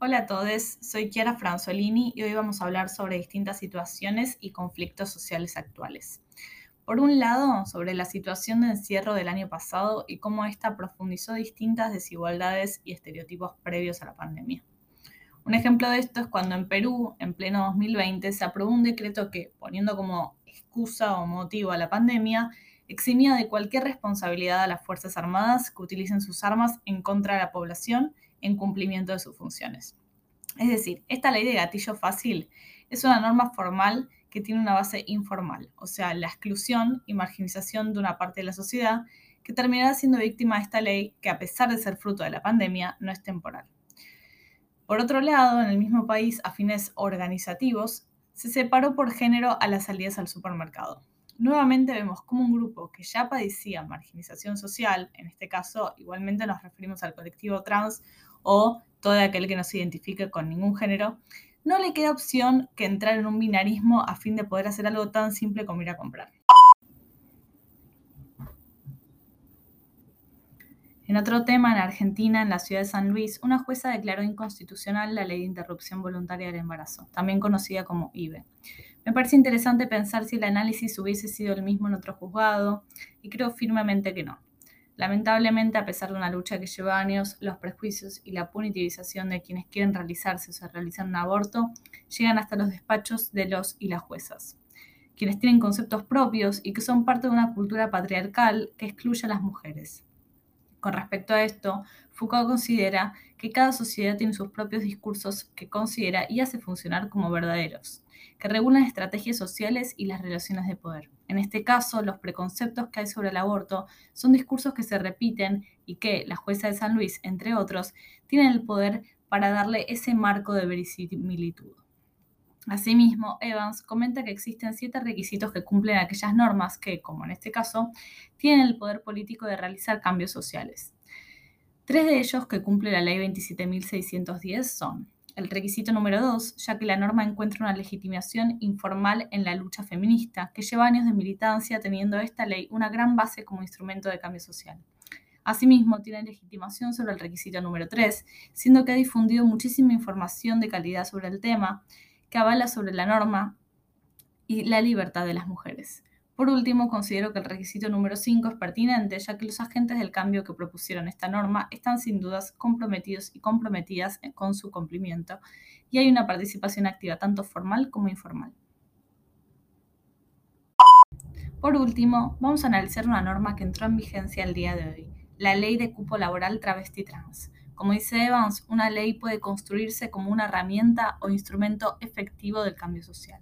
Hola a todos, soy Chiara Franzolini y hoy vamos a hablar sobre distintas situaciones y conflictos sociales actuales. Por un lado, sobre la situación de encierro del año pasado y cómo ésta profundizó distintas desigualdades y estereotipos previos a la pandemia. Un ejemplo de esto es cuando en Perú, en pleno 2020, se aprobó un decreto que, poniendo como excusa o motivo a la pandemia, eximía de cualquier responsabilidad a las Fuerzas Armadas que utilicen sus armas en contra de la población en cumplimiento de sus funciones. Es decir, esta ley de gatillo fácil es una norma formal que tiene una base informal, o sea, la exclusión y marginalización de una parte de la sociedad que terminará siendo víctima de esta ley que a pesar de ser fruto de la pandemia no es temporal. Por otro lado, en el mismo país, a fines organizativos, se separó por género a las salidas al supermercado. Nuevamente vemos como un grupo que ya padecía marginalización social, en este caso igualmente nos referimos al colectivo trans o todo aquel que no se identifique con ningún género, no le queda opción que entrar en un binarismo a fin de poder hacer algo tan simple como ir a comprar. En otro tema, en Argentina, en la ciudad de San Luis, una jueza declaró inconstitucional la ley de interrupción voluntaria del embarazo, también conocida como IBE. Me parece interesante pensar si el análisis hubiese sido el mismo en otro juzgado, y creo firmemente que no. Lamentablemente, a pesar de una lucha que lleva años, los prejuicios y la punitivización de quienes quieren realizarse o se realizan un aborto llegan hasta los despachos de los y las juezas, quienes tienen conceptos propios y que son parte de una cultura patriarcal que excluye a las mujeres. Con respecto a esto, Foucault considera que cada sociedad tiene sus propios discursos que considera y hace funcionar como verdaderos, que regulan estrategias sociales y las relaciones de poder. En este caso, los preconceptos que hay sobre el aborto son discursos que se repiten y que la jueza de San Luis, entre otros, tienen el poder para darle ese marco de verisimilitud. Asimismo, Evans comenta que existen siete requisitos que cumplen aquellas normas que, como en este caso, tienen el poder político de realizar cambios sociales. Tres de ellos que cumple la ley 27.610 son el requisito número dos, ya que la norma encuentra una legitimación informal en la lucha feminista, que lleva años de militancia teniendo esta ley una gran base como instrumento de cambio social. Asimismo, tiene legitimación sobre el requisito número 3, siendo que ha difundido muchísima información de calidad sobre el tema, que avala sobre la norma y la libertad de las mujeres. Por último, considero que el requisito número 5 es pertinente, ya que los agentes del cambio que propusieron esta norma están sin dudas comprometidos y comprometidas con su cumplimiento, y hay una participación activa tanto formal como informal. Por último, vamos a analizar una norma que entró en vigencia el día de hoy, la Ley de Cupo Laboral Travesti Trans. Como dice Evans, una ley puede construirse como una herramienta o instrumento efectivo del cambio social.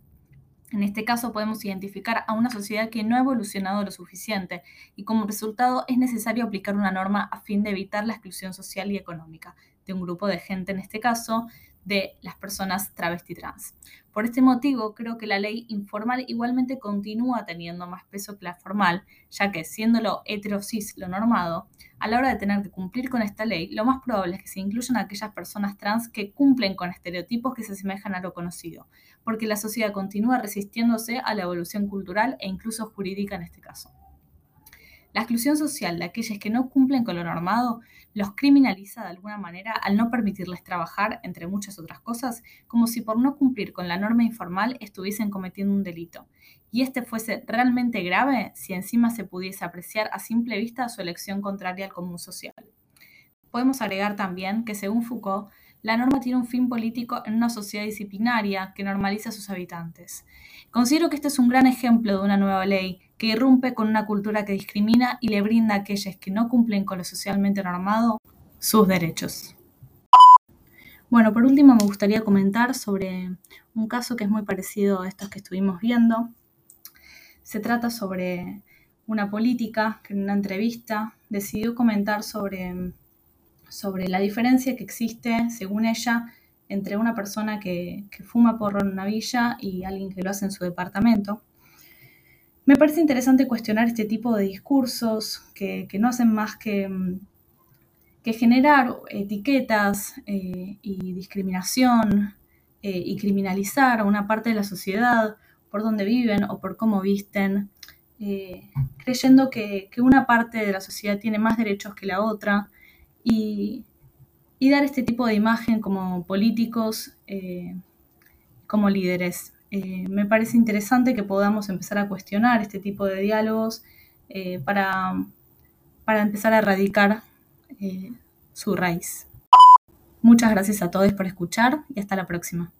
En este caso podemos identificar a una sociedad que no ha evolucionado lo suficiente y como resultado es necesario aplicar una norma a fin de evitar la exclusión social y económica de un grupo de gente, en este caso, de las personas travesti trans. Por este motivo, creo que la ley informal igualmente continúa teniendo más peso que la formal, ya que siendo lo heterosis lo normado, a la hora de tener que cumplir con esta ley, lo más probable es que se incluyan aquellas personas trans que cumplen con estereotipos que se asemejan a lo conocido, porque la sociedad continúa resistiéndose a la evolución cultural e incluso jurídica en este caso. La exclusión social de aquellos que no cumplen con lo normado los criminaliza de alguna manera al no permitirles trabajar, entre muchas otras cosas, como si por no cumplir con la norma informal estuviesen cometiendo un delito. Y este fuese realmente grave si encima se pudiese apreciar a simple vista su elección contraria al común social. Podemos agregar también que, según Foucault, la norma tiene un fin político en una sociedad disciplinaria que normaliza a sus habitantes. Considero que este es un gran ejemplo de una nueva ley que irrumpe con una cultura que discrimina y le brinda a aquellos que no cumplen con lo socialmente normado sus derechos. Bueno, por último me gustaría comentar sobre un caso que es muy parecido a estos que estuvimos viendo. Se trata sobre una política que en una entrevista decidió comentar sobre, sobre la diferencia que existe, según ella, entre una persona que, que fuma porro en una villa y alguien que lo hace en su departamento. Me parece interesante cuestionar este tipo de discursos que, no hacen más que, mm, generar etiquetas eh, y discriminación eh, y criminalizar a una parte de la sociedad por dónde viven o por cómo visten, eh, creyendo que, una parte de la sociedad tiene más derechos que la otra y, y dar este tipo de imagen como políticos, como líderes. Eh, me parece interesante que podamos empezar a cuestionar este tipo de diálogos eh, para, para, empezar a erradicar su raíz. Muchas gracias a todos por escuchar y hasta la próxima.